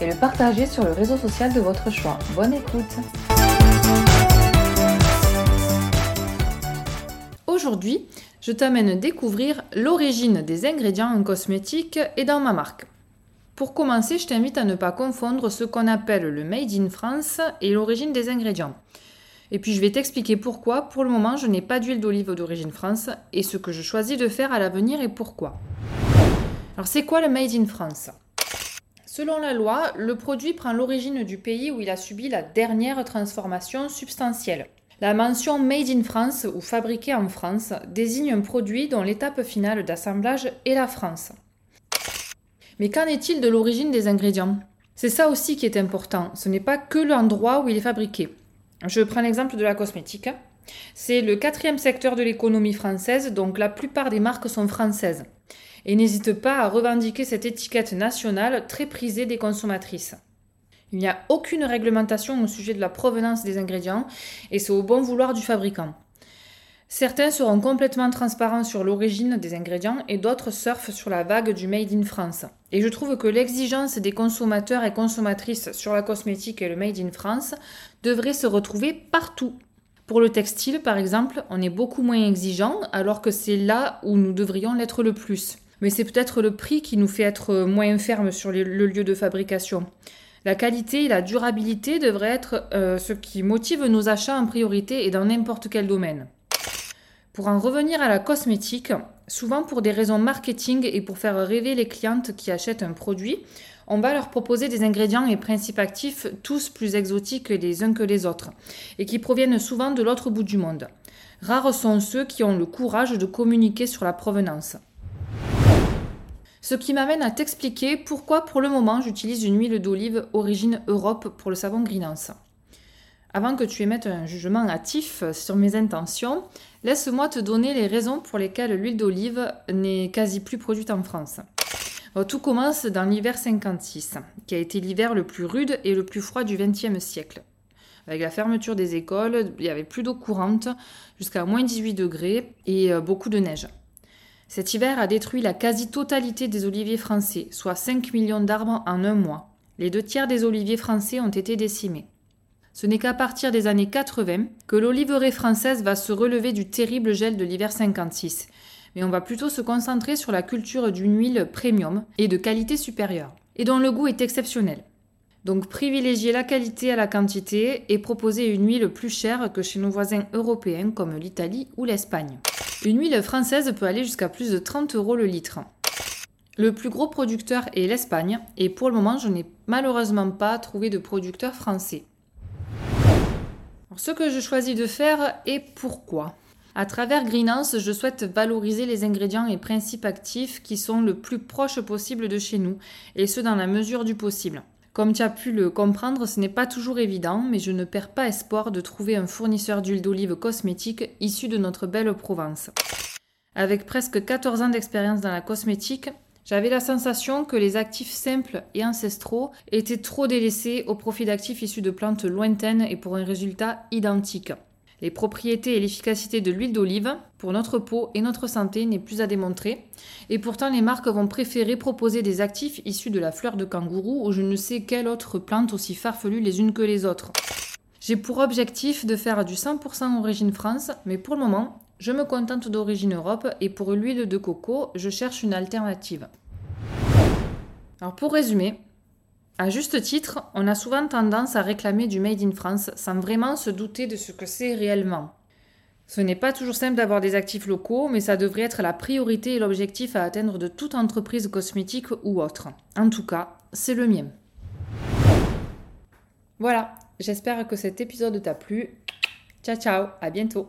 et le partager sur le réseau social de votre choix. Bonne écoute Aujourd'hui, je t'amène découvrir l'origine des ingrédients en cosmétique et dans ma marque. Pour commencer, je t'invite à ne pas confondre ce qu'on appelle le Made in France et l'origine des ingrédients. Et puis je vais t'expliquer pourquoi, pour le moment, je n'ai pas d'huile d'olive d'origine France et ce que je choisis de faire à l'avenir et pourquoi. Alors c'est quoi le Made in France? Selon la loi, le produit prend l'origine du pays où il a subi la dernière transformation substantielle. La mention Made in France ou fabriqué en France désigne un produit dont l'étape finale d'assemblage est la France. Mais qu'en est-il de l'origine des ingrédients? C'est ça aussi qui est important, ce n'est pas que l'endroit où il est fabriqué. Je prends l'exemple de la cosmétique. C'est le quatrième secteur de l'économie française, donc la plupart des marques sont françaises et n'hésite pas à revendiquer cette étiquette nationale très prisée des consommatrices. Il n'y a aucune réglementation au sujet de la provenance des ingrédients et c'est au bon vouloir du fabricant. Certains seront complètement transparents sur l'origine des ingrédients et d'autres surfent sur la vague du Made in France. Et je trouve que l'exigence des consommateurs et consommatrices sur la cosmétique et le Made in France devrait se retrouver partout. Pour le textile, par exemple, on est beaucoup moins exigeant alors que c'est là où nous devrions l'être le plus mais c'est peut-être le prix qui nous fait être moins ferme sur le lieu de fabrication. La qualité et la durabilité devraient être euh, ce qui motive nos achats en priorité et dans n'importe quel domaine. Pour en revenir à la cosmétique, souvent pour des raisons marketing et pour faire rêver les clientes qui achètent un produit, on va leur proposer des ingrédients et principes actifs tous plus exotiques les uns que les autres et qui proviennent souvent de l'autre bout du monde. Rares sont ceux qui ont le courage de communiquer sur la provenance. Ce qui m'amène à t'expliquer pourquoi pour le moment j'utilise une huile d'olive origine Europe pour le savon Greenance. Avant que tu émettes un jugement hâtif sur mes intentions, laisse-moi te donner les raisons pour lesquelles l'huile d'olive n'est quasi plus produite en France. Tout commence dans l'hiver 56, qui a été l'hiver le plus rude et le plus froid du XXe siècle. Avec la fermeture des écoles, il y avait plus d'eau courante, jusqu'à moins 18 degrés et euh, beaucoup de neige. Cet hiver a détruit la quasi-totalité des oliviers français, soit 5 millions d'arbres en un mois. Les deux tiers des oliviers français ont été décimés. Ce n'est qu'à partir des années 80 que l'oliveraie française va se relever du terrible gel de l'hiver 56. Mais on va plutôt se concentrer sur la culture d'une huile premium et de qualité supérieure, et dont le goût est exceptionnel. Donc privilégier la qualité à la quantité et proposer une huile plus chère que chez nos voisins européens comme l'Italie ou l'Espagne. Une huile française peut aller jusqu'à plus de 30 euros le litre. Le plus gros producteur est l'Espagne et pour le moment je n'ai malheureusement pas trouvé de producteur français. ce que je choisis de faire et pourquoi à travers Greenhouse, je souhaite valoriser les ingrédients et principes actifs qui sont le plus proches possible de chez nous, et ce dans la mesure du possible. Comme tu as pu le comprendre, ce n'est pas toujours évident, mais je ne perds pas espoir de trouver un fournisseur d'huile d'olive cosmétique issu de notre belle Provence. Avec presque 14 ans d'expérience dans la cosmétique, j'avais la sensation que les actifs simples et ancestraux étaient trop délaissés au profit d'actifs issus de plantes lointaines et pour un résultat identique. Les propriétés et l'efficacité de l'huile d'olive pour notre peau et notre santé n'est plus à démontrer, et pourtant les marques vont préférer proposer des actifs issus de la fleur de kangourou ou je ne sais quelle autre plante aussi farfelue les unes que les autres. J'ai pour objectif de faire du 100% origine France, mais pour le moment, je me contente d'origine Europe et pour l'huile de coco, je cherche une alternative. Alors pour résumer, à juste titre, on a souvent tendance à réclamer du Made in France sans vraiment se douter de ce que c'est réellement. Ce n'est pas toujours simple d'avoir des actifs locaux, mais ça devrait être la priorité et l'objectif à atteindre de toute entreprise cosmétique ou autre. En tout cas, c'est le mien. Voilà, j'espère que cet épisode t'a plu. Ciao ciao, à bientôt